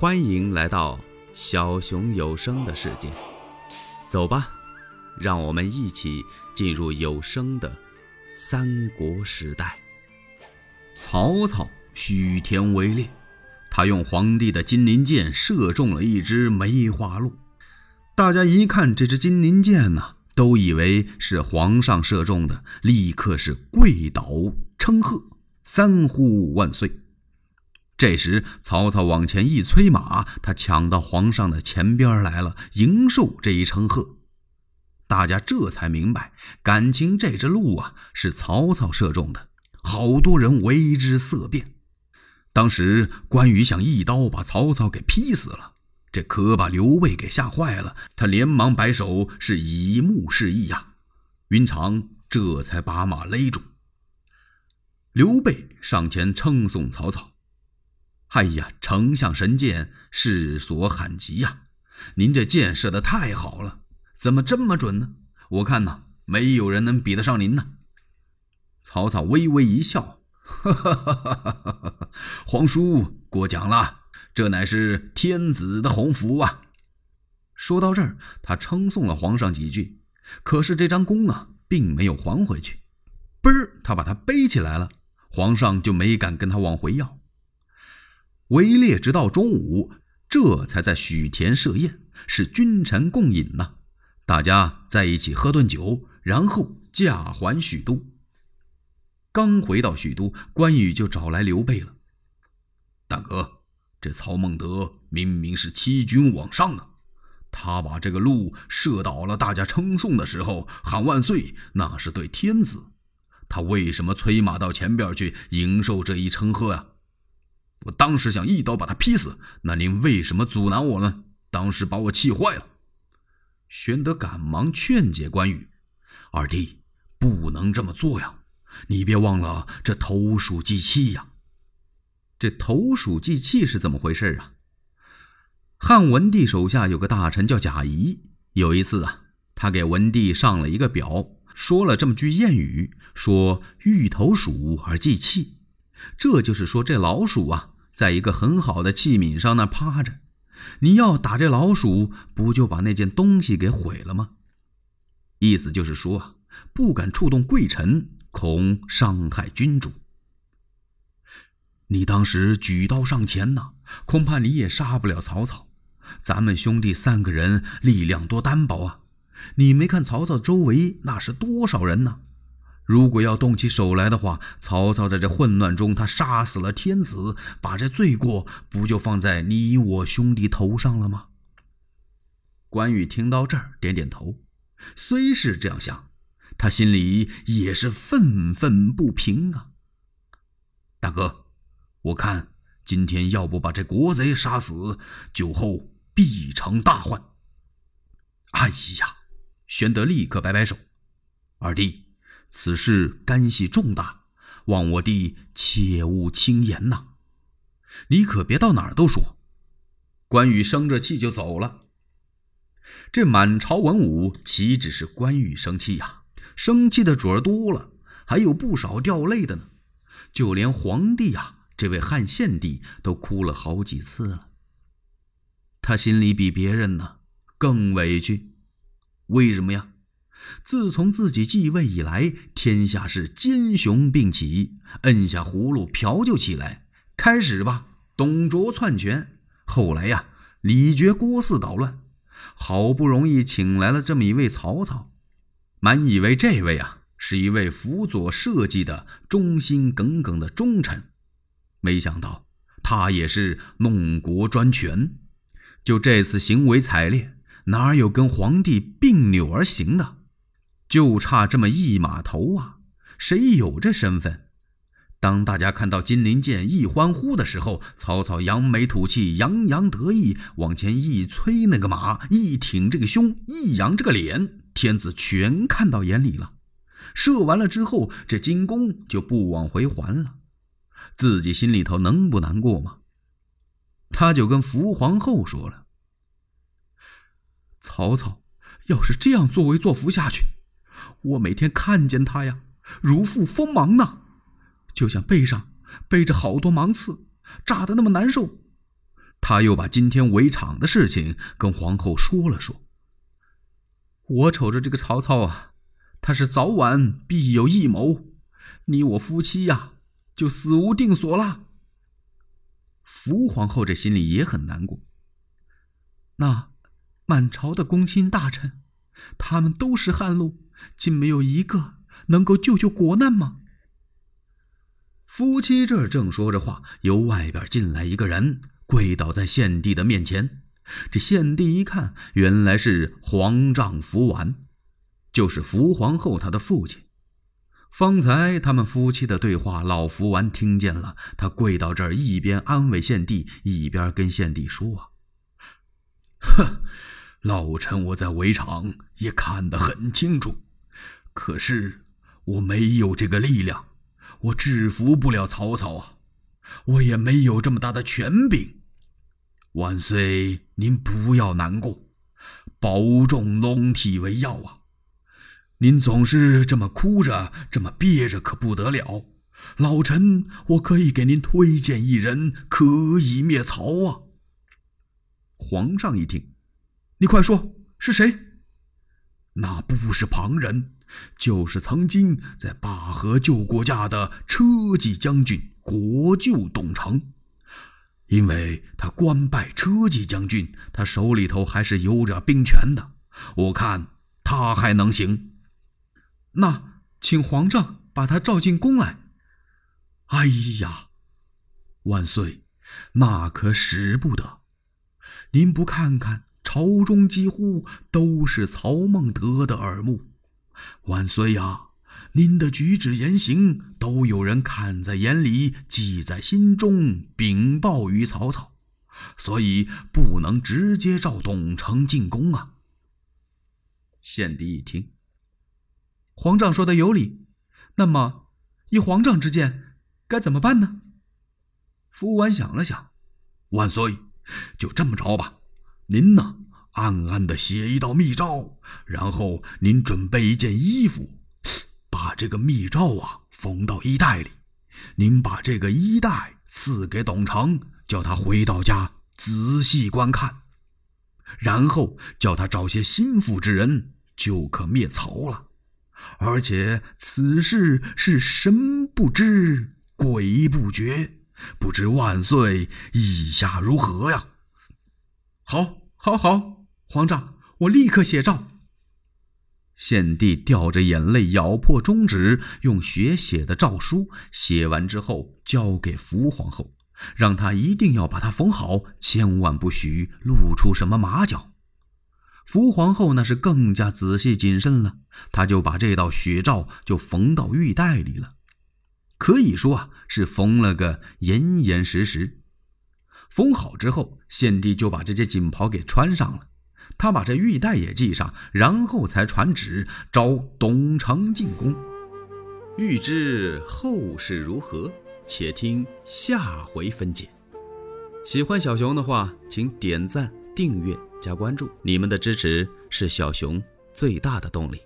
欢迎来到小熊有声的世界，走吧，让我们一起进入有声的三国时代。曹操许田围猎，他用皇帝的金鳞箭射中了一只梅花鹿。大家一看这只金鳞箭呐，都以为是皇上射中的，立刻是跪倒称贺，三呼万岁。这时，曹操往前一催马，他抢到皇上的前边来了，迎受这一称贺。大家这才明白，感情这只鹿啊是曹操射中的。好多人为之色变。当时关羽想一刀把曹操给劈死了，这可把刘备给吓坏了。他连忙摆手，是以目示意呀。云长这才把马勒住。刘备上前称颂曹操。哎呀，丞相神箭，世所罕及呀！您这箭射的太好了，怎么这么准呢？我看呐，没有人能比得上您呢。曹操微微一笑，哈哈哈哈哈！皇叔过奖了，这乃是天子的鸿福啊！说到这儿，他称颂了皇上几句，可是这张弓啊，并没有还回去。嘣儿，他把它背起来了，皇上就没敢跟他往回要。围猎直到中午，这才在许田设宴，是君臣共饮呐。大家在一起喝顿酒，然后驾还许都。刚回到许都，关羽就找来刘备了。大哥，这曹孟德明明是欺君罔上啊！他把这个鹿射倒了，大家称颂的时候喊万岁，那是对天子。他为什么催马到前边去迎受这一称贺啊？我当时想一刀把他劈死，那您为什么阻拦我呢？当时把我气坏了。玄德赶忙劝解关羽：“二弟，不能这么做呀！你别忘了这投鼠忌器呀。这投鼠忌器是怎么回事啊？”汉文帝手下有个大臣叫贾谊，有一次啊，他给文帝上了一个表，说了这么句谚语：“说欲投鼠而忌器。”这就是说，这老鼠啊，在一个很好的器皿上那趴着，你要打这老鼠，不就把那件东西给毁了吗？意思就是说啊，不敢触动贵臣，恐伤害君主。你当时举刀上前呐，恐怕你也杀不了曹操。咱们兄弟三个人力量多单薄啊，你没看曹操周围那是多少人呢？如果要动起手来的话，曹操在这混乱中，他杀死了天子，把这罪过不就放在你我兄弟头上了吗？关羽听到这儿，点点头。虽是这样想，他心里也是愤愤不平啊。大哥，我看今天要不把这国贼杀死，酒后必成大患。哎呀，玄德立刻摆摆手，二弟。此事干系重大，望我弟切勿轻言呐！你可别到哪儿都说。关羽生着气就走了。这满朝文武岂止是关羽生气呀？生气的主儿多了，还有不少掉泪的呢。就连皇帝呀，这位汉献帝都哭了好几次了。他心里比别人呢更委屈，为什么呀？自从自己继位以来，天下是奸雄并起，摁下葫芦瓢就起来。开始吧，董卓篡权；后来呀，李傕郭汜捣乱。好不容易请来了这么一位曹操，满以为这位啊是一位辅佐社稷的忠心耿耿的忠臣，没想到他也是弄国专权。就这次行为采烈，哪有跟皇帝并扭而行的？就差这么一码头啊！谁有这身份？当大家看到金鳞剑一欢呼的时候，曹操扬眉吐气，洋洋得意，往前一催那个马，一挺这个胸，一扬这个脸，天子全看到眼里了。射完了之后，这金弓就不往回还了，自己心里头能不难过吗？他就跟伏皇后说了：“曹操要是这样作威作福下去。”我每天看见他呀，如赴锋芒呢，就像背上背着好多芒刺，扎的那么难受。他又把今天围场的事情跟皇后说了说。我瞅着这个曹操啊，他是早晚必有异谋，你我夫妻呀，就死无定所了。福皇后这心里也很难过。那满朝的公卿大臣，他们都是汉路，竟没有一个能够救救国难吗？夫妻这正说着话，由外边进来一个人，跪倒在献帝的面前。这献帝一看，原来是皇丈福完，就是福皇后她的父亲。方才他们夫妻的对话，老福完听见了。他跪到这儿，一边安慰献帝，一边跟献帝说：“啊哼，老臣我在围场也看得很清楚，可是我没有这个力量，我制服不了曹操啊，我也没有这么大的权柄。”万岁，您不要难过，保重龙体为要啊！您总是这么哭着，这么憋着，可不得了。老臣我可以给您推荐一人，可以灭曹啊！皇上一听，你快说是谁？那不是旁人，就是曾经在灞河救过驾的车骑将军国舅董承。因为他官拜车骑将军，他手里头还是有着兵权的。我看他还能行。那请皇上把他召进宫来。哎呀，万岁，那可使不得。您不看看朝中几乎都是曹孟德的耳目。万岁呀！您的举止言行都有人看在眼里，记在心中，禀报于曹操，所以不能直接召董承进宫啊。献帝一听，皇上说的有理，那么依皇上之见，该怎么办呢？福完想了想，万岁，就这么着吧，您呢，暗暗的写一道密诏，然后您准备一件衣服。把这个密诏啊缝到衣袋里，您把这个衣袋赐给董承，叫他回到家仔细观看，然后叫他找些心腹之人，就可灭曹了。而且此事是神不知鬼不觉，不知万岁意下如何呀？好，好，好，皇上，我立刻写诏。献帝掉着眼泪，咬破中指，用血写的诏书。写完之后，交给福皇后，让她一定要把它缝好，千万不许露出什么马脚。福皇后那是更加仔细谨慎了，她就把这道血诏就缝到玉带里了，可以说啊，是缝了个严严实实。缝好之后，献帝就把这件锦袍给穿上了。他把这玉带也系上，然后才传旨召董承进宫。欲知后事如何，且听下回分解。喜欢小熊的话，请点赞、订阅、加关注，你们的支持是小熊最大的动力。